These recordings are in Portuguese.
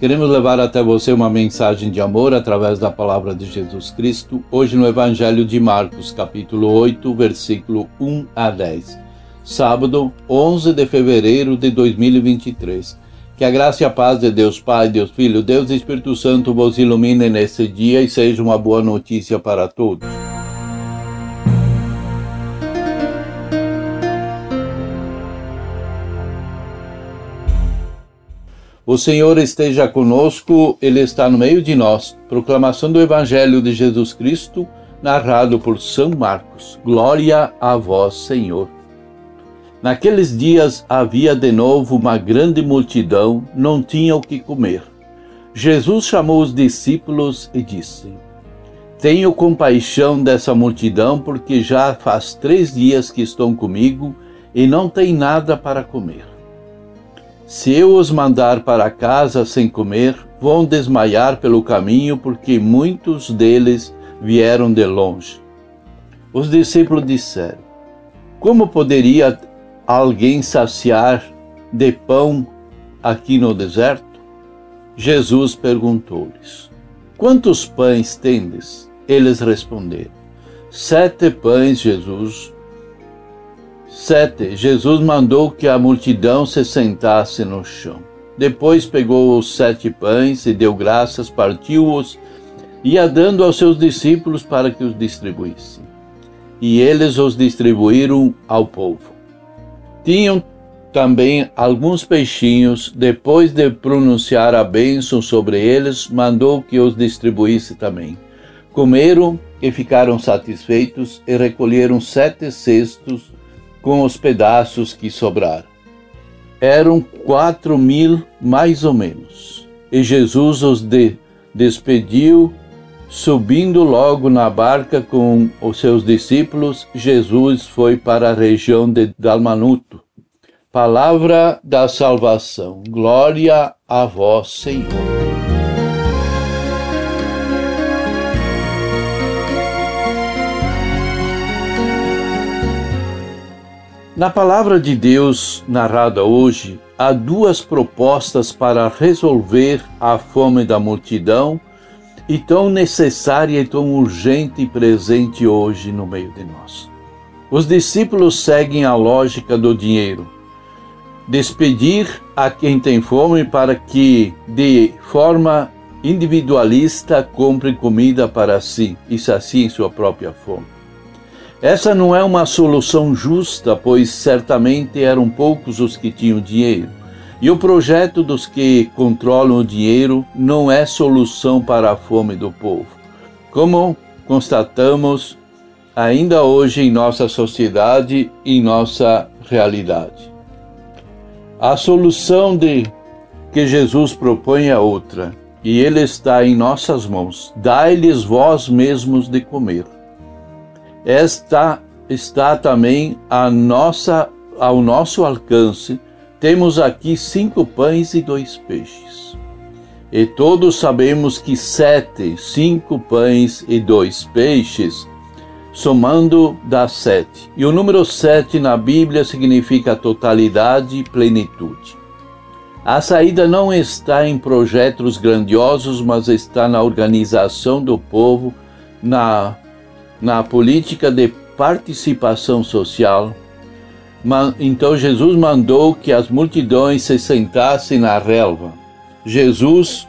Queremos levar até você uma mensagem de amor através da palavra de Jesus Cristo, hoje no Evangelho de Marcos, capítulo 8, versículo 1 a 10. Sábado, 11 de fevereiro de 2023. Que a graça e a paz de Deus Pai, Deus Filho, Deus e Espírito Santo vos ilumine nesse dia e seja uma boa notícia para todos. O Senhor esteja conosco, Ele está no meio de nós. Proclamação do Evangelho de Jesus Cristo, narrado por São Marcos. Glória a vós, Senhor. Naqueles dias havia de novo uma grande multidão, não tinha o que comer. Jesus chamou os discípulos e disse: Tenho compaixão dessa multidão, porque já faz três dias que estão comigo e não têm nada para comer. Se eu os mandar para casa sem comer, vão desmaiar pelo caminho, porque muitos deles vieram de longe. Os discípulos disseram: Como poderia alguém saciar de pão aqui no deserto? Jesus perguntou-lhes: Quantos pães tendes? Eles responderam: Sete pães, Jesus. 7. Jesus mandou que a multidão se sentasse no chão. Depois pegou os sete pães e deu graças, partiu-os e ia dando aos seus discípulos para que os distribuíssem. E eles os distribuíram ao povo. Tinham também alguns peixinhos, depois de pronunciar a bênção sobre eles, mandou que os distribuísse também. Comeram e ficaram satisfeitos e recolheram sete cestos com os pedaços que sobraram. Eram quatro mil, mais ou menos. E Jesus os de despediu, subindo logo na barca com os seus discípulos. Jesus foi para a região de Dalmanuto. Palavra da salvação. Glória a vós, Senhor. Na palavra de Deus narrada hoje, há duas propostas para resolver a fome da multidão e tão necessária e tão urgente e presente hoje no meio de nós. Os discípulos seguem a lógica do dinheiro. Despedir a quem tem fome para que, de forma individualista, compre comida para si e saciem sua própria fome. Essa não é uma solução justa, pois certamente eram poucos os que tinham dinheiro. E o projeto dos que controlam o dinheiro não é solução para a fome do povo. Como constatamos ainda hoje em nossa sociedade e em nossa realidade. A solução de que Jesus propõe é outra, e ele está em nossas mãos. Dai-lhes vós mesmos de comer. Esta está também a nossa, ao nosso alcance. Temos aqui cinco pães e dois peixes. E todos sabemos que sete, cinco pães e dois peixes, somando dá sete. E o número sete na Bíblia significa totalidade e plenitude. A saída não está em projetos grandiosos, mas está na organização do povo, na na política de participação social. Então Jesus mandou que as multidões se sentassem na relva. Jesus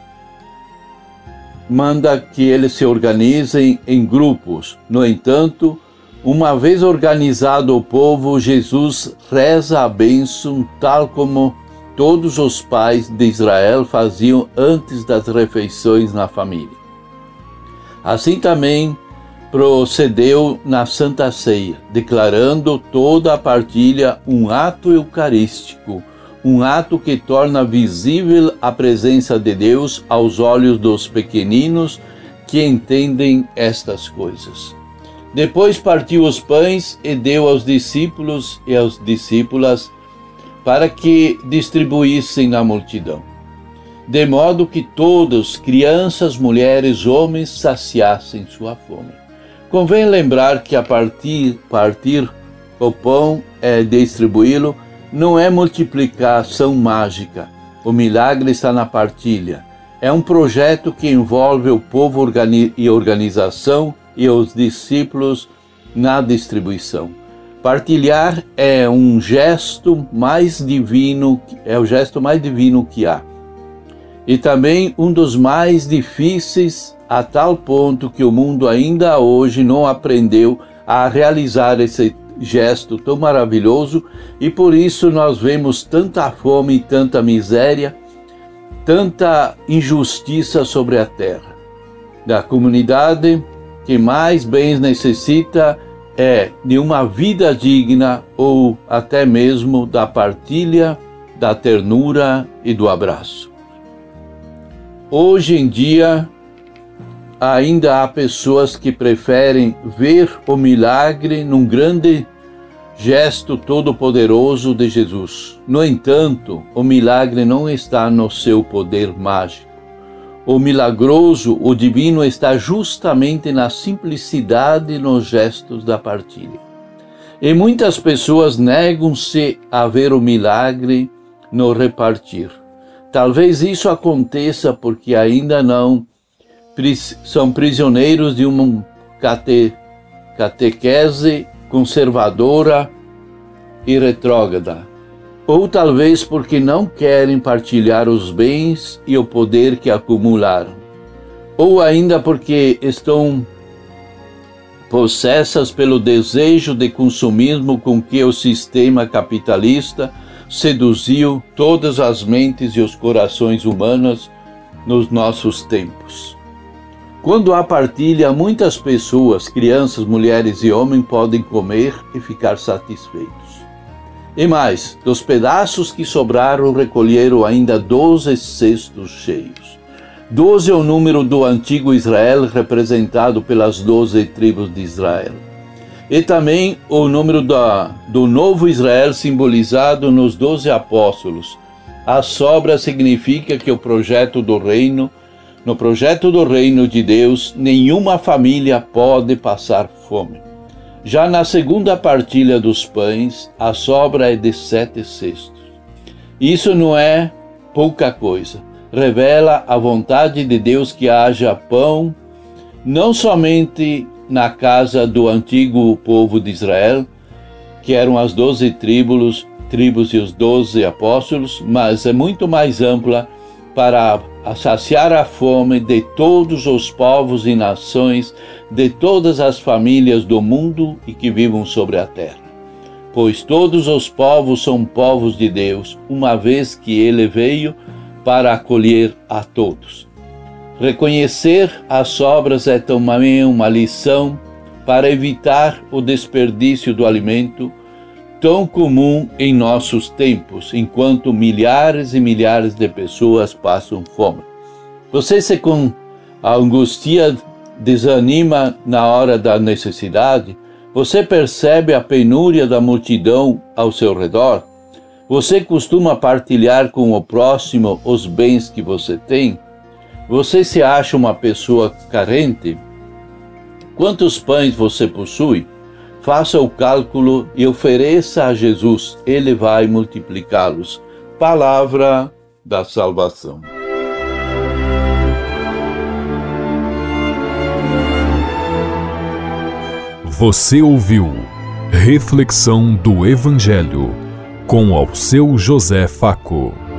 manda que eles se organizem em grupos. No entanto, uma vez organizado o povo, Jesus reza a bênção tal como todos os pais de Israel faziam antes das refeições na família. Assim também procedeu na Santa Ceia, declarando toda a partilha um ato eucarístico, um ato que torna visível a presença de Deus aos olhos dos pequeninos que entendem estas coisas. Depois partiu os pães e deu aos discípulos e aos discípulas para que distribuíssem na multidão, de modo que todos, crianças, mulheres, homens, saciassem sua fome. Convém lembrar que a partir, partir o pão é distribuí-lo não é multiplicação mágica. O milagre está na partilha. É um projeto que envolve o povo e organização e os discípulos na distribuição. Partilhar é um gesto mais divino, é o gesto mais divino que há. E também um dos mais difíceis a tal ponto que o mundo ainda hoje não aprendeu a realizar esse gesto tão maravilhoso e por isso nós vemos tanta fome e tanta miséria, tanta injustiça sobre a terra. Da comunidade que mais bens necessita é de uma vida digna ou até mesmo da partilha, da ternura e do abraço. Hoje em dia, ainda há pessoas que preferem ver o milagre num grande gesto todo-poderoso de Jesus. No entanto, o milagre não está no seu poder mágico o milagroso, o divino está justamente na simplicidade nos gestos da partilha. E muitas pessoas negam-se a ver o milagre no repartir. Talvez isso aconteça porque ainda não são prisioneiros de uma cate, catequese conservadora e retrógrada ou talvez porque não querem partilhar os bens e o poder que acumularam, ou ainda porque estão possessas pelo desejo de consumismo com que o sistema capitalista seduziu todas as mentes e os corações humanos nos nossos tempos. Quando há partilha, muitas pessoas, crianças, mulheres e homens, podem comer e ficar satisfeitos. E mais, dos pedaços que sobraram, recolheram ainda doze cestos cheios. Doze é o número do antigo Israel, representado pelas doze tribos de Israel. E também o número da, do novo Israel, simbolizado nos doze apóstolos. A sobra significa que o projeto do reino, no projeto do reino de Deus, nenhuma família pode passar fome. Já na segunda partilha dos pães, a sobra é de sete cestos. Isso não é pouca coisa. Revela a vontade de Deus que haja pão, não somente na casa do antigo povo de Israel, que eram as doze tribos, tribos e os doze apóstolos, mas é muito mais ampla para saciar a fome de todos os povos e nações, de todas as famílias do mundo e que vivam sobre a terra. Pois todos os povos são povos de Deus, uma vez que ele veio para acolher a todos. Reconhecer as sobras é também uma lição para evitar o desperdício do alimento tão comum em nossos tempos, enquanto milhares e milhares de pessoas passam fome. Você se com angústia desanima na hora da necessidade? Você percebe a penúria da multidão ao seu redor? Você costuma partilhar com o próximo os bens que você tem? Você se acha uma pessoa carente? Quantos pães você possui? Faça o cálculo e ofereça a Jesus, ele vai multiplicá-los. Palavra da salvação. Você ouviu Reflexão do Evangelho com ao seu José Faco.